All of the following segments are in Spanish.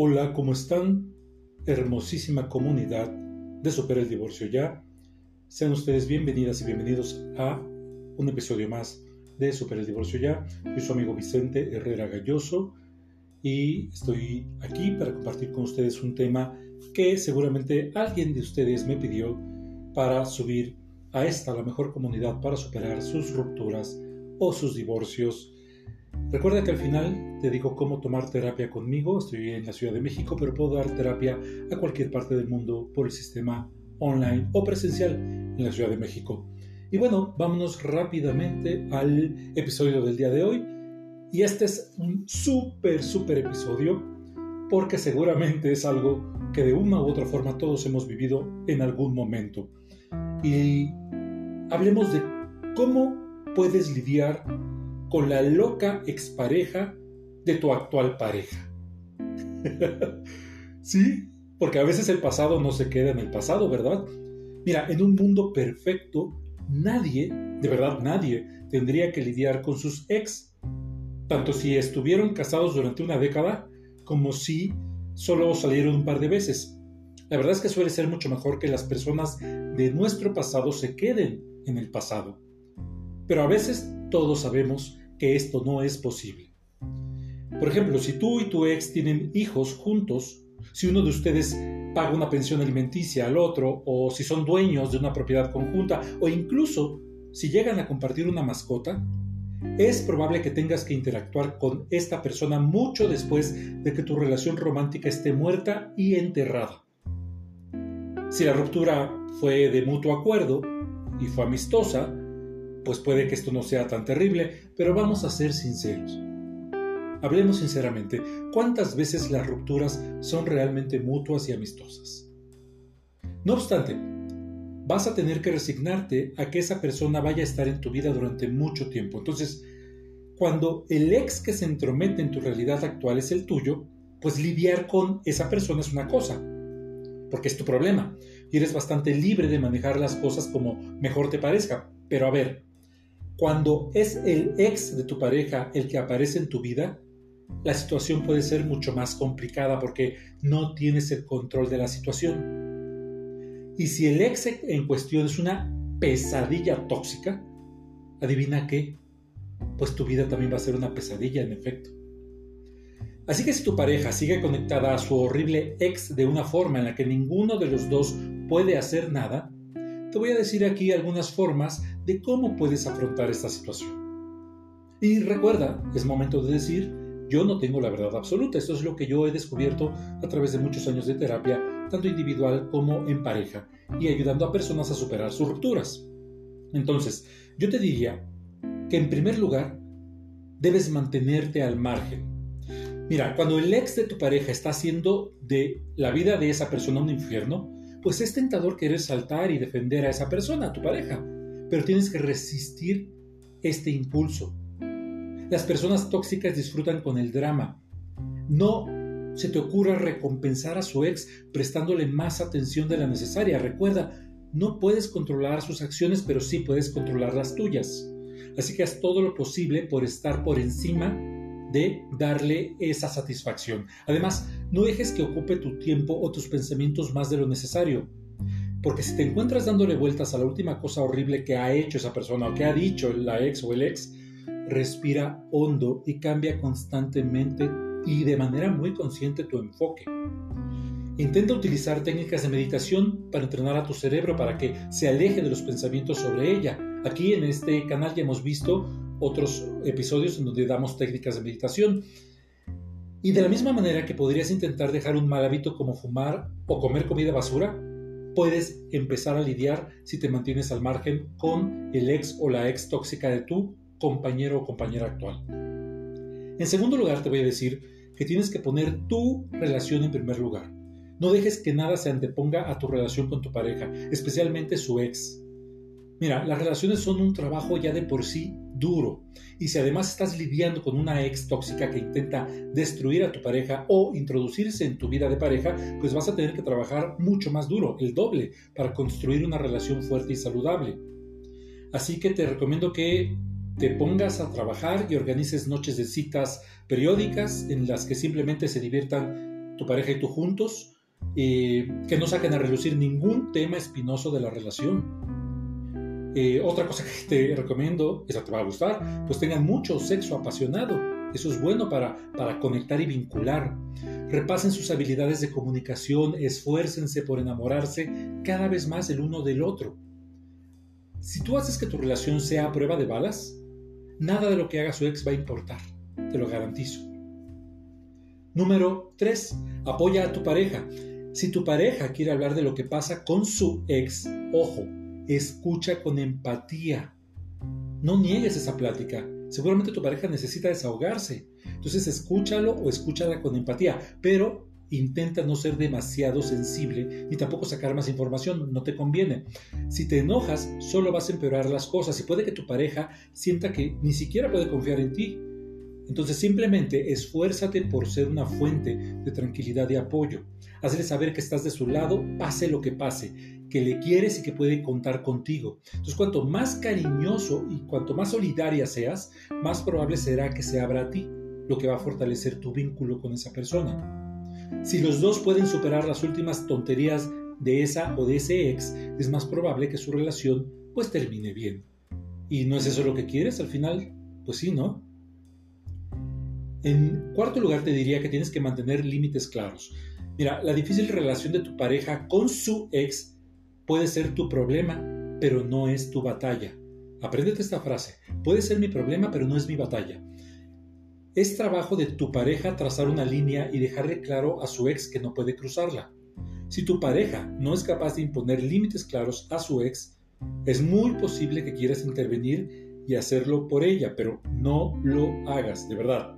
Hola, ¿cómo están? Hermosísima comunidad de Supera el Divorcio Ya. Sean ustedes bienvenidas y bienvenidos a un episodio más de Supera el Divorcio Ya. Soy su amigo Vicente Herrera Galloso y estoy aquí para compartir con ustedes un tema que seguramente alguien de ustedes me pidió para subir a esta, la mejor comunidad para superar sus rupturas o sus divorcios Recuerda que al final te digo cómo tomar terapia conmigo. Estoy en la Ciudad de México, pero puedo dar terapia a cualquier parte del mundo por el sistema online o presencial en la Ciudad de México. Y bueno, vámonos rápidamente al episodio del día de hoy. Y este es un súper, súper episodio porque seguramente es algo que de una u otra forma todos hemos vivido en algún momento. Y hablemos de cómo puedes lidiar con la loca expareja de tu actual pareja. ¿Sí? Porque a veces el pasado no se queda en el pasado, ¿verdad? Mira, en un mundo perfecto, nadie, de verdad nadie, tendría que lidiar con sus ex, tanto si estuvieron casados durante una década como si solo salieron un par de veces. La verdad es que suele ser mucho mejor que las personas de nuestro pasado se queden en el pasado. Pero a veces todos sabemos que esto no es posible. Por ejemplo, si tú y tu ex tienen hijos juntos, si uno de ustedes paga una pensión alimenticia al otro, o si son dueños de una propiedad conjunta, o incluso si llegan a compartir una mascota, es probable que tengas que interactuar con esta persona mucho después de que tu relación romántica esté muerta y enterrada. Si la ruptura fue de mutuo acuerdo y fue amistosa, pues puede que esto no sea tan terrible, pero vamos a ser sinceros. Hablemos sinceramente, ¿cuántas veces las rupturas son realmente mutuas y amistosas? No obstante, vas a tener que resignarte a que esa persona vaya a estar en tu vida durante mucho tiempo. Entonces, cuando el ex que se entromete en tu realidad actual es el tuyo, pues lidiar con esa persona es una cosa, porque es tu problema, y eres bastante libre de manejar las cosas como mejor te parezca. Pero a ver, cuando es el ex de tu pareja el que aparece en tu vida, la situación puede ser mucho más complicada porque no tienes el control de la situación. Y si el ex en cuestión es una pesadilla tóxica, adivina qué, pues tu vida también va a ser una pesadilla en efecto. Así que si tu pareja sigue conectada a su horrible ex de una forma en la que ninguno de los dos puede hacer nada, te voy a decir aquí algunas formas de cómo puedes afrontar esta situación. Y recuerda, es momento de decir, yo no tengo la verdad absoluta, esto es lo que yo he descubierto a través de muchos años de terapia, tanto individual como en pareja, y ayudando a personas a superar sus rupturas. Entonces, yo te diría que en primer lugar, debes mantenerte al margen. Mira, cuando el ex de tu pareja está haciendo de la vida de esa persona un infierno, pues es tentador querer saltar y defender a esa persona, a tu pareja, pero tienes que resistir este impulso. Las personas tóxicas disfrutan con el drama. No se te ocurra recompensar a su ex prestándole más atención de la necesaria. Recuerda, no puedes controlar sus acciones, pero sí puedes controlar las tuyas. Así que haz todo lo posible por estar por encima de darle esa satisfacción. Además, no dejes que ocupe tu tiempo o tus pensamientos más de lo necesario. Porque si te encuentras dándole vueltas a la última cosa horrible que ha hecho esa persona o que ha dicho la ex o el ex, respira hondo y cambia constantemente y de manera muy consciente tu enfoque. Intenta utilizar técnicas de meditación para entrenar a tu cerebro para que se aleje de los pensamientos sobre ella. Aquí en este canal ya hemos visto otros episodios en donde damos técnicas de meditación. Y de la misma manera que podrías intentar dejar un mal hábito como fumar o comer comida basura, puedes empezar a lidiar si te mantienes al margen con el ex o la ex tóxica de tu compañero o compañera actual. En segundo lugar, te voy a decir que tienes que poner tu relación en primer lugar. No dejes que nada se anteponga a tu relación con tu pareja, especialmente su ex. Mira, las relaciones son un trabajo ya de por sí duro. Y si además estás lidiando con una ex tóxica que intenta destruir a tu pareja o introducirse en tu vida de pareja, pues vas a tener que trabajar mucho más duro, el doble, para construir una relación fuerte y saludable. Así que te recomiendo que te pongas a trabajar y organices noches de citas periódicas en las que simplemente se diviertan tu pareja y tú juntos, eh, que no saquen a relucir ningún tema espinoso de la relación. Eh, otra cosa que te recomiendo, esa te va a gustar, pues tengan mucho sexo apasionado. Eso es bueno para, para conectar y vincular. Repasen sus habilidades de comunicación, esfuércense por enamorarse cada vez más el uno del otro. Si tú haces que tu relación sea a prueba de balas, nada de lo que haga su ex va a importar, te lo garantizo. Número 3. Apoya a tu pareja. Si tu pareja quiere hablar de lo que pasa con su ex, ojo, escucha con empatía. No niegues esa plática. Seguramente tu pareja necesita desahogarse. Entonces escúchalo o escúchala con empatía, pero intenta no ser demasiado sensible ni tampoco sacar más información, no te conviene. Si te enojas, solo vas a empeorar las cosas y puede que tu pareja sienta que ni siquiera puede confiar en ti. Entonces simplemente esfuérzate por ser una fuente de tranquilidad y apoyo. Hazle saber que estás de su lado, pase lo que pase, que le quieres y que puede contar contigo. Entonces cuanto más cariñoso y cuanto más solidaria seas, más probable será que se abra a ti, lo que va a fortalecer tu vínculo con esa persona. Si los dos pueden superar las últimas tonterías de esa o de ese ex, es más probable que su relación pues termine bien. ¿Y no es eso lo que quieres al final? Pues sí, ¿no? En cuarto lugar, te diría que tienes que mantener límites claros. Mira, la difícil relación de tu pareja con su ex puede ser tu problema, pero no es tu batalla. Apréndete esta frase. Puede ser mi problema, pero no es mi batalla. Es trabajo de tu pareja trazar una línea y dejarle claro a su ex que no puede cruzarla. Si tu pareja no es capaz de imponer límites claros a su ex, es muy posible que quieras intervenir y hacerlo por ella, pero no lo hagas, de verdad.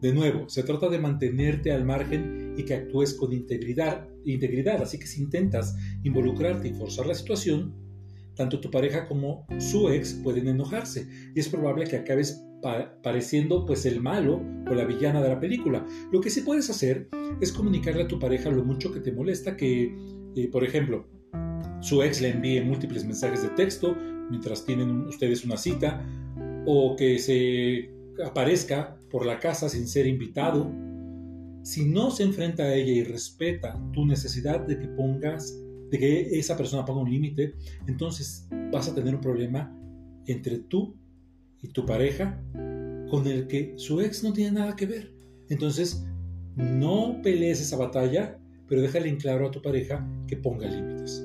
De nuevo, se trata de mantenerte al margen y que actúes con integridad, integridad, así que si intentas involucrarte y forzar la situación, tanto tu pareja como su ex pueden enojarse y es probable que acabes pareciendo pues el malo o la villana de la película. Lo que sí puedes hacer es comunicarle a tu pareja lo mucho que te molesta que, eh, por ejemplo, su ex le envíe múltiples mensajes de texto mientras tienen ustedes una cita o que se aparezca por la casa sin ser invitado, si no se enfrenta a ella y respeta tu necesidad de que pongas, de que esa persona ponga un límite, entonces vas a tener un problema entre tú y tu pareja con el que su ex no tiene nada que ver. Entonces, no pelees esa batalla, pero déjale en claro a tu pareja que ponga límites.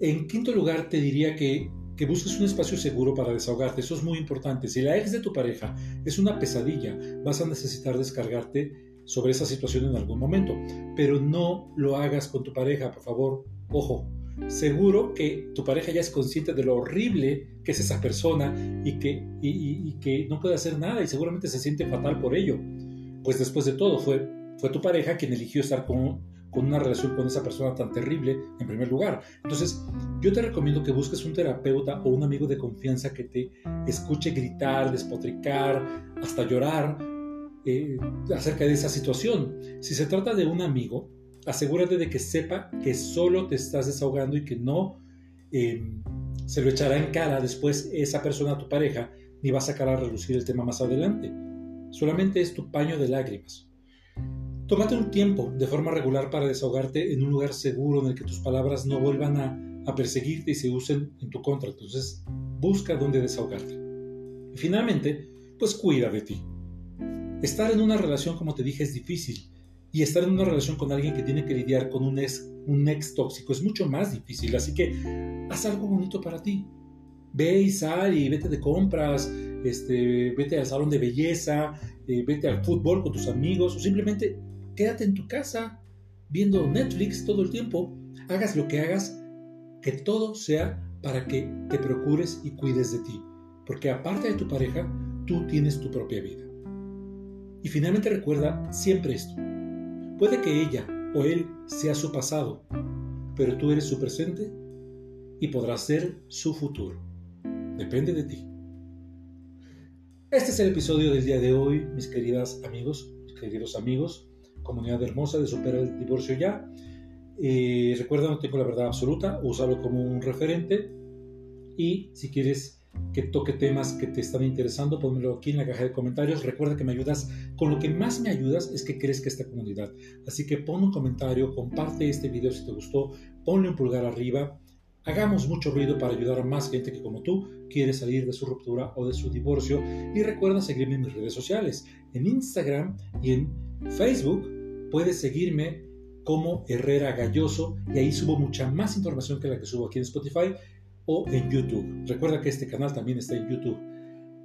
En quinto lugar, te diría que que busques un espacio seguro para desahogarte. Eso es muy importante. Si la ex de tu pareja es una pesadilla, vas a necesitar descargarte sobre esa situación en algún momento. Pero no lo hagas con tu pareja, por favor. Ojo, seguro que tu pareja ya es consciente de lo horrible que es esa persona y que, y, que no puede hacer nada y seguramente se siente fatal por ello. Pues después de todo, fue, fue tu pareja quien eligió estar con, con una relación con esa persona tan terrible en primer lugar. Entonces, yo te recomiendo que busques un terapeuta o un amigo de confianza que te escuche gritar, despotricar, hasta llorar eh, acerca de esa situación. Si se trata de un amigo, asegúrate de que sepa que solo te estás desahogando y que no em, se lo echará en cara después esa persona a tu pareja ni va a sacar a relucir el tema más adelante. Solamente es tu paño de lágrimas. Tómate un tiempo de forma regular para desahogarte en un lugar seguro en el que tus palabras no vuelvan a, perseguirte y se usen en tu contra. Entonces, busca dónde desahogarte. Y finalmente, pues cuida de ti. Estar en una relación, como te dije, es difícil. Y estar en una relación con alguien que tiene que lidiar con un ex, un ex tóxico es mucho más difícil. Así que haz algo bonito para ti. Ve y sal y vete de compras, este, vete al salón de belleza, eh, vete al fútbol con tus amigos o simplemente quédate en tu casa viendo Netflix todo el tiempo. Hagas lo que hagas, que todo sea para que te procures y cuides de ti. Porque aparte de tu pareja, tú tienes tu propia vida. Y finalmente recuerda siempre esto. Puede que ella o él sea su pasado, pero tú eres su presente y podrás ser su futuro. Depende de ti. Este es el episodio del día de hoy, mis queridas amigos, mis queridos amigos comunidad hermosa de Supera el Divorcio Ya. Recuerda, no tengo la verdad absoluta, úsalo como un referente y si quieres que toque temas que te están interesando, ponmelo aquí en la caja de comentarios. Recuerda que me ayudas, con lo que más me ayudas es que crezca esta comunidad. Así que pon un comentario, comparte este video si te gustó, ponle un pulgar arriba. Hagamos mucho ruido para ayudar a más gente que como tú quiere salir de su ruptura o de su divorcio. Y recuerda seguirme en mis redes sociales, en Instagram y en Facebook. Puedes seguirme como Herrera Galloso y ahí subo mucha más información que la que subo aquí en Spotify o en YouTube. Recuerda que este canal también está en YouTube.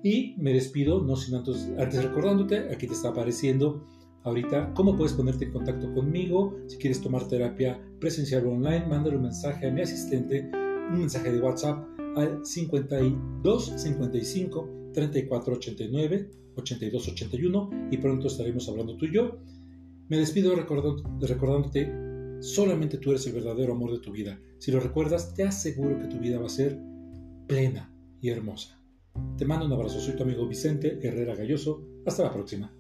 Y me despido, no sin antes, antes recordándote, aquí te está apareciendo ahorita cómo puedes ponerte en contacto conmigo. Si quieres tomar terapia presencial o online, mándale un mensaje a mi asistente, un mensaje de WhatsApp al 52 55 34 89 82 81 y pronto estaremos hablando tú y yo. Me despido recordándote Solamente tú eres el verdadero amor de tu vida. Si lo recuerdas, te aseguro que tu vida va a ser plena y hermosa. Te mando un abrazo. Soy tu amigo Vicente Herrera Galloso. Hasta la próxima.